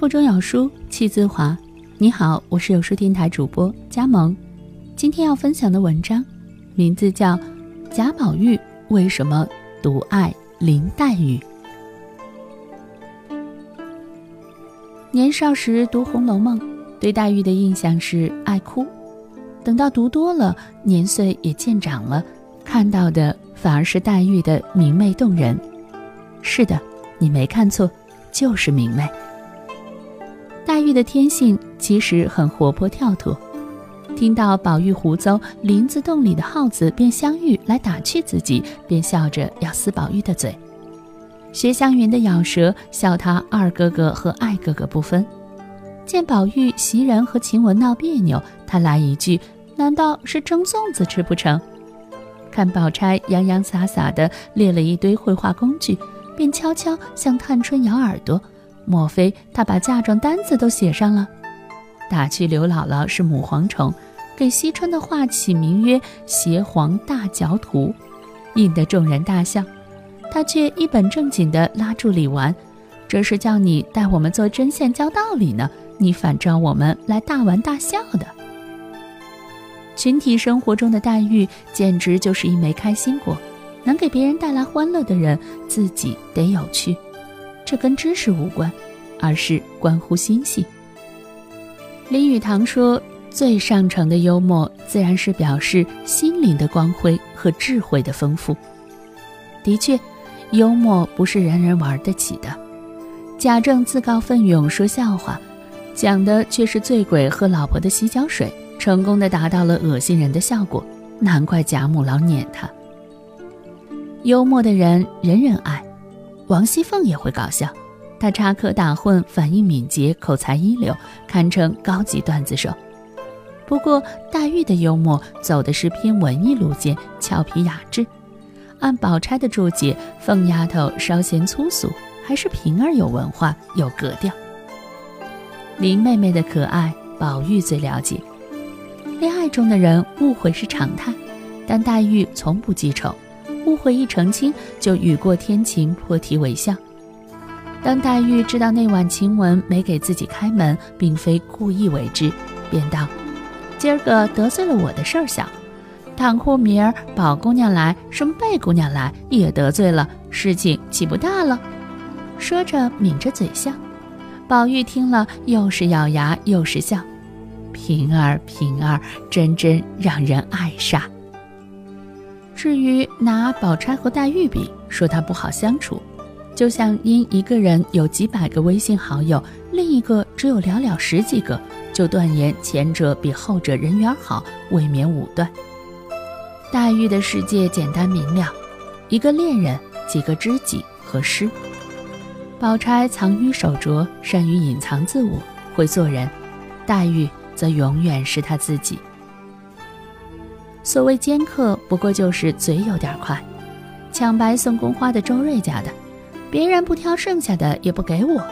腹中有书气自华。你好，我是有书电台主播佳萌。今天要分享的文章，名字叫《贾宝玉为什么独爱林黛玉》。年少时读《红楼梦》，对黛玉的印象是爱哭。等到读多了，年岁也渐长了，看到的反而是黛玉的明媚动人。是的，你没看错，就是明媚。玉的天性其实很活泼跳脱，听到宝玉胡诌林子洞里的耗子变香玉来打趣自己，便笑着要撕宝玉的嘴；薛湘云的咬舌笑他二哥哥和爱哥哥不分；见宝玉袭人和晴雯闹别扭，他来一句：“难道是蒸粽子吃不成？”看宝钗洋洋洒洒地列了一堆绘画工具，便悄悄向探春咬耳朵。莫非他把嫁妆单子都写上了？打趣刘姥姥是母蝗虫，给惜春的画起名曰《邪皇大嚼图》，引得众人大笑。他却一本正经地拉住李纨：“这是叫你带我们做针线教道理呢，你反招我们来大玩大笑的。”群体生活中的黛玉简直就是一枚开心果，能给别人带来欢乐的人，自己得有趣。这跟知识无关，而是关乎心性。林语堂说：“最上乘的幽默，自然是表示心灵的光辉和智慧的丰富。”的确，幽默不是人人玩得起的。贾政自告奋勇说笑话，讲的却是醉鬼喝老婆的洗脚水，成功的达到了恶心人的效果。难怪贾母老撵他。幽默的人，人人爱。王熙凤也会搞笑，她插科打诨，反应敏捷，口才一流，堪称高级段子手。不过黛玉的幽默走的是偏文艺路线，俏皮雅致。按宝钗的注解，凤丫头稍嫌粗俗，还是平儿有文化有格调。林妹妹的可爱，宝玉最了解。恋爱中的人误会是常态，但黛玉从不记仇。误会一澄清，就雨过天晴，破涕为笑。当黛玉知道那晚晴雯没给自己开门，并非故意为之，便道：“今儿个得罪了我的事儿小，倘或明儿宝姑娘来，什么贝姑娘来，也得罪了，事情岂不大了？”说着抿着嘴笑。宝玉听了，又是咬牙又是笑。平儿，平儿，真真让人爱煞。至于拿宝钗和黛玉比，说她不好相处，就像因一个人有几百个微信好友，另一个只有寥寥十几个，就断言前者比后者人缘好，未免武断。黛玉的世界简单明了，一个恋人，几个知己和诗。宝钗藏于手镯，善于隐藏自我，会做人；黛玉则永远是她自己。所谓尖刻，不过就是嘴有点快。抢白送宫花的周瑞家的，别人不挑剩下的也不给我。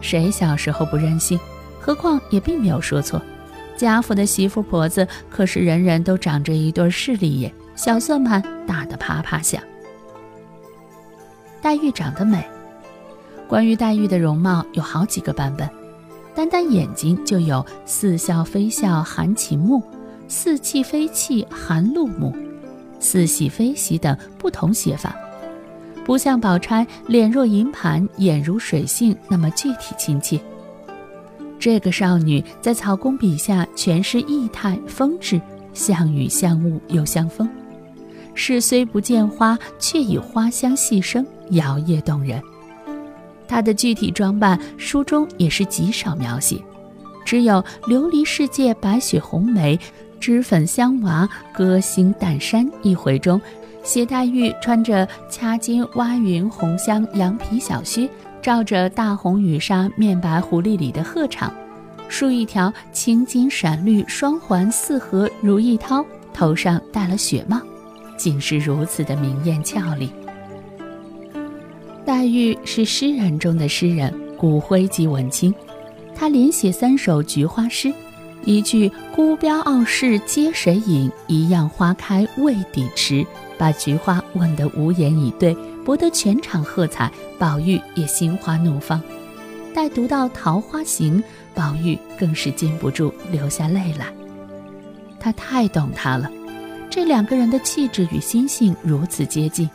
谁小时候不任性？何况也并没有说错。贾府的媳妇婆子可是人人都长着一对势利眼，小算盘打得啪啪响。黛玉长得美，关于黛玉的容貌有好几个版本，单单眼睛就有似笑非笑含情目。似泣非泣含露目，似喜非喜等不同写法，不像宝钗脸若银盘，眼如水杏那么具体亲切。这个少女在曹公笔下全是意态风致，像雨像雾又像风，是虽不见花，却以花香细声，摇曳动人。她的具体装扮，书中也是极少描写，只有琉璃世界白雪红梅。脂粉香娃，歌星淡山一回中，谢黛玉穿着掐金挖云红香羊皮小靴，罩着大红羽纱面白狐狸里的鹤氅，梳一条青金闪绿双环四合如意绦，头上戴了雪帽，竟是如此的明艳俏丽。黛玉是诗人中的诗人，骨灰级文青，她连写三首菊花诗。一句“孤标傲世皆谁引，一样花开未抵迟”，把菊花问得无言以对，博得全场喝彩。宝玉也心花怒放。待读到《桃花行》，宝玉更是禁不住流下泪来。他太懂她了，这两个人的气质与心性如此接近，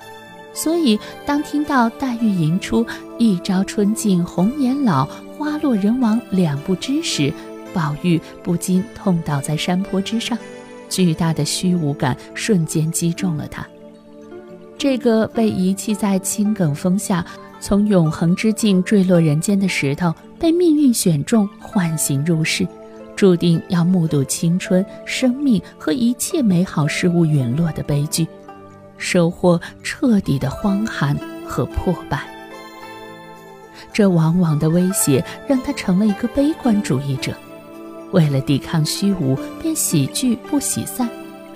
所以当听到黛玉吟出“一朝春尽红颜老，花落人亡两不知”时，宝玉不禁痛倒在山坡之上，巨大的虚无感瞬间击中了他。这个被遗弃在青埂峰下，从永恒之境坠落人间的石头，被命运选中，唤醒入世，注定要目睹青春、生命和一切美好事物陨落的悲剧，收获彻底的荒寒和破败。这往往的威胁让他成了一个悲观主义者，为了抵抗虚无，便喜剧不喜散，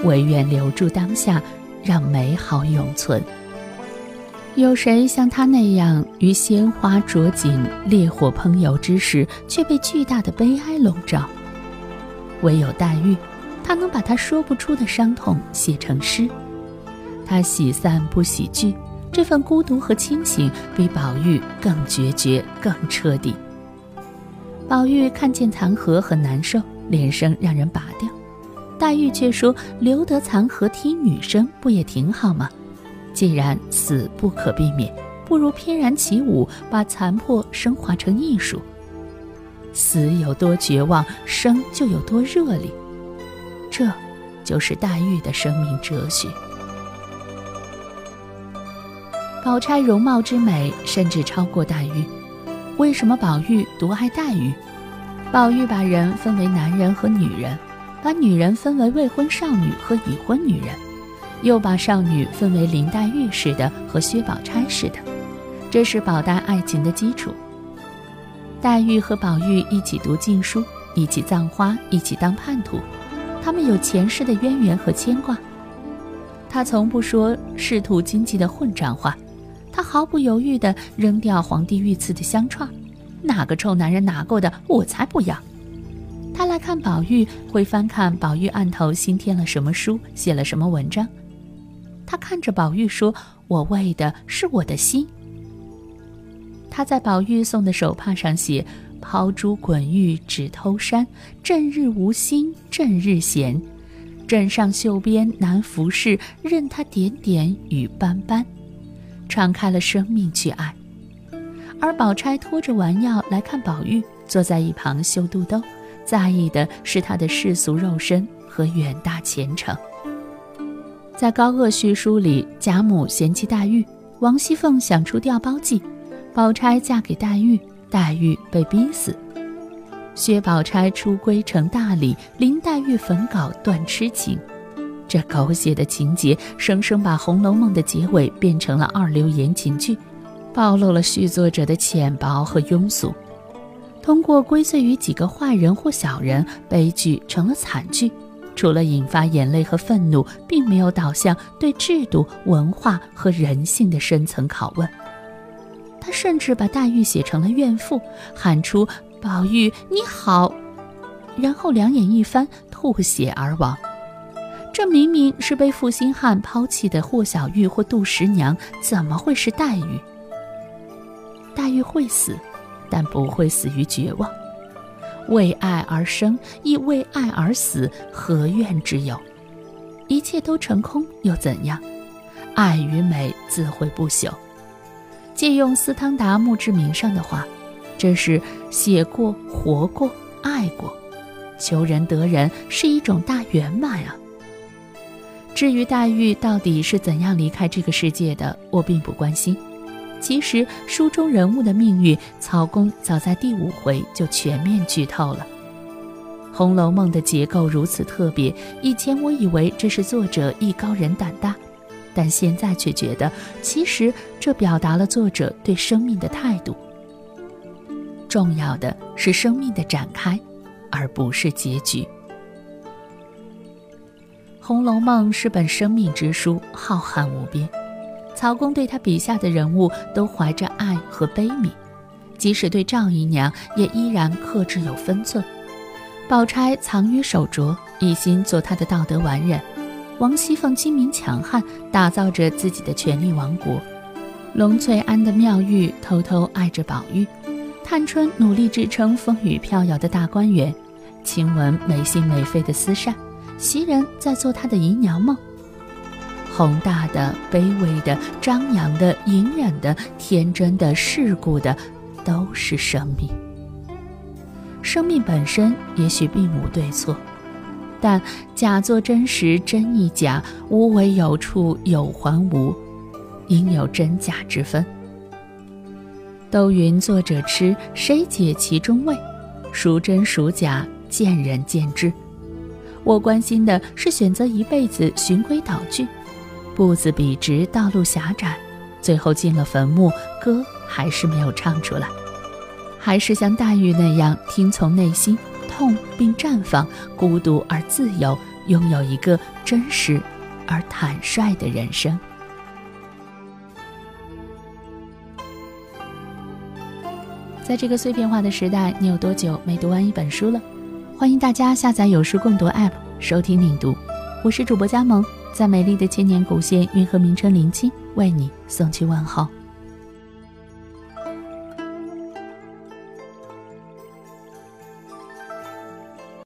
唯愿留住当下。让美好永存。有谁像他那样，于鲜花着锦、烈火烹油之时，却被巨大的悲哀笼罩？唯有黛玉，她能把她说不出的伤痛写成诗。她喜散不喜聚，这份孤独和清醒，比宝玉更决绝、更彻底。宝玉看见残荷很难受，连声让人拔掉。黛玉却说：“留得残荷听女声，不也挺好吗？既然死不可避免，不如翩然起舞，把残破升华成艺术。死有多绝望，生就有多热烈。这，就是黛玉的生命哲学。宝钗容貌之美，甚至超过黛玉。为什么宝玉独爱黛玉？宝玉把人分为男人和女人。”把女人分为未婚少女和已婚女人，又把少女分为林黛玉似的和薛宝钗似的，这是宝黛爱情的基础。黛玉和宝玉一起读禁书，一起葬花，一起当叛徒，他们有前世的渊源和牵挂。他从不说仕途经济的混账话，他毫不犹豫地扔掉皇帝御赐的香串，哪个臭男人拿过的，我才不要。他来看宝玉，会翻看宝玉案头新添了什么书，写了什么文章。他看着宝玉说：“我为的是我的心。”他在宝玉送的手帕上写：“抛珠滚玉只偷山，正日无心正日闲，枕上绣边难服侍，任他点点雨斑斑。”敞开了生命去爱。而宝钗拖着丸药来看宝玉，坐在一旁绣肚兜。在意的是他的世俗肉身和远大前程。在高鹗续书里，贾母嫌弃黛玉，王熙凤想出调包计，宝钗嫁给黛玉，黛玉被逼死。薛宝钗出闺成大礼，林黛玉焚稿断痴情。这狗血的情节，生生把《红楼梦》的结尾变成了二流言情剧，暴露了续作者的浅薄和庸俗。通过归罪于几个坏人或小人，悲剧成了惨剧。除了引发眼泪和愤怒，并没有导向对制度、文化和人性的深层拷问。他甚至把黛玉写成了怨妇，喊出“宝玉你好”，然后两眼一翻，吐血而亡。这明明是被负心汉抛弃的霍小玉或杜十娘，怎么会是黛玉？黛玉会死。但不会死于绝望，为爱而生，亦为爱而死，何怨之有？一切都成空又怎样？爱与美自会不朽。借用斯汤达墓志铭上的话，这是写过、活过、爱过，求人得人是一种大圆满啊。至于黛玉到底是怎样离开这个世界的，我并不关心。其实书中人物的命运，曹公早在第五回就全面剧透了。《红楼梦》的结构如此特别，以前我以为这是作者艺高人胆大，但现在却觉得，其实这表达了作者对生命的态度。重要的是生命的展开，而不是结局。《红楼梦》是本生命之书，浩瀚无边。曹公对他笔下的人物都怀着爱和悲悯，即使对赵姨娘也依然克制有分寸。宝钗藏于手镯，一心做她的道德完人；王熙凤精明强悍，打造着自己的权力王国；龙翠庵的妙玉偷偷爱着宝玉；探春努力支撑风雨飘摇的大观园，晴雯没心没肺的厮杀，袭人在做她的姨娘梦。宏大的、卑微的、张扬的、隐忍的、天真的、世故的，都是生命。生命本身也许并无对错，但假作真实，真亦假；无为有处，有还无，应有真假之分。都云作者痴，谁解其中味？孰真孰假，见仁见智。我关心的是选择一辈子循规蹈矩。步子笔直，道路狭窄，最后进了坟墓，歌还是没有唱出来，还是像黛玉那样听从内心，痛并绽放，孤独而自由，拥有一个真实而坦率的人生。在这个碎片化的时代，你有多久没读完一本书了？欢迎大家下载有书共读 App，收听领读。我是主播佳萌。在美丽的千年古县运河名城临清，为你送去问候。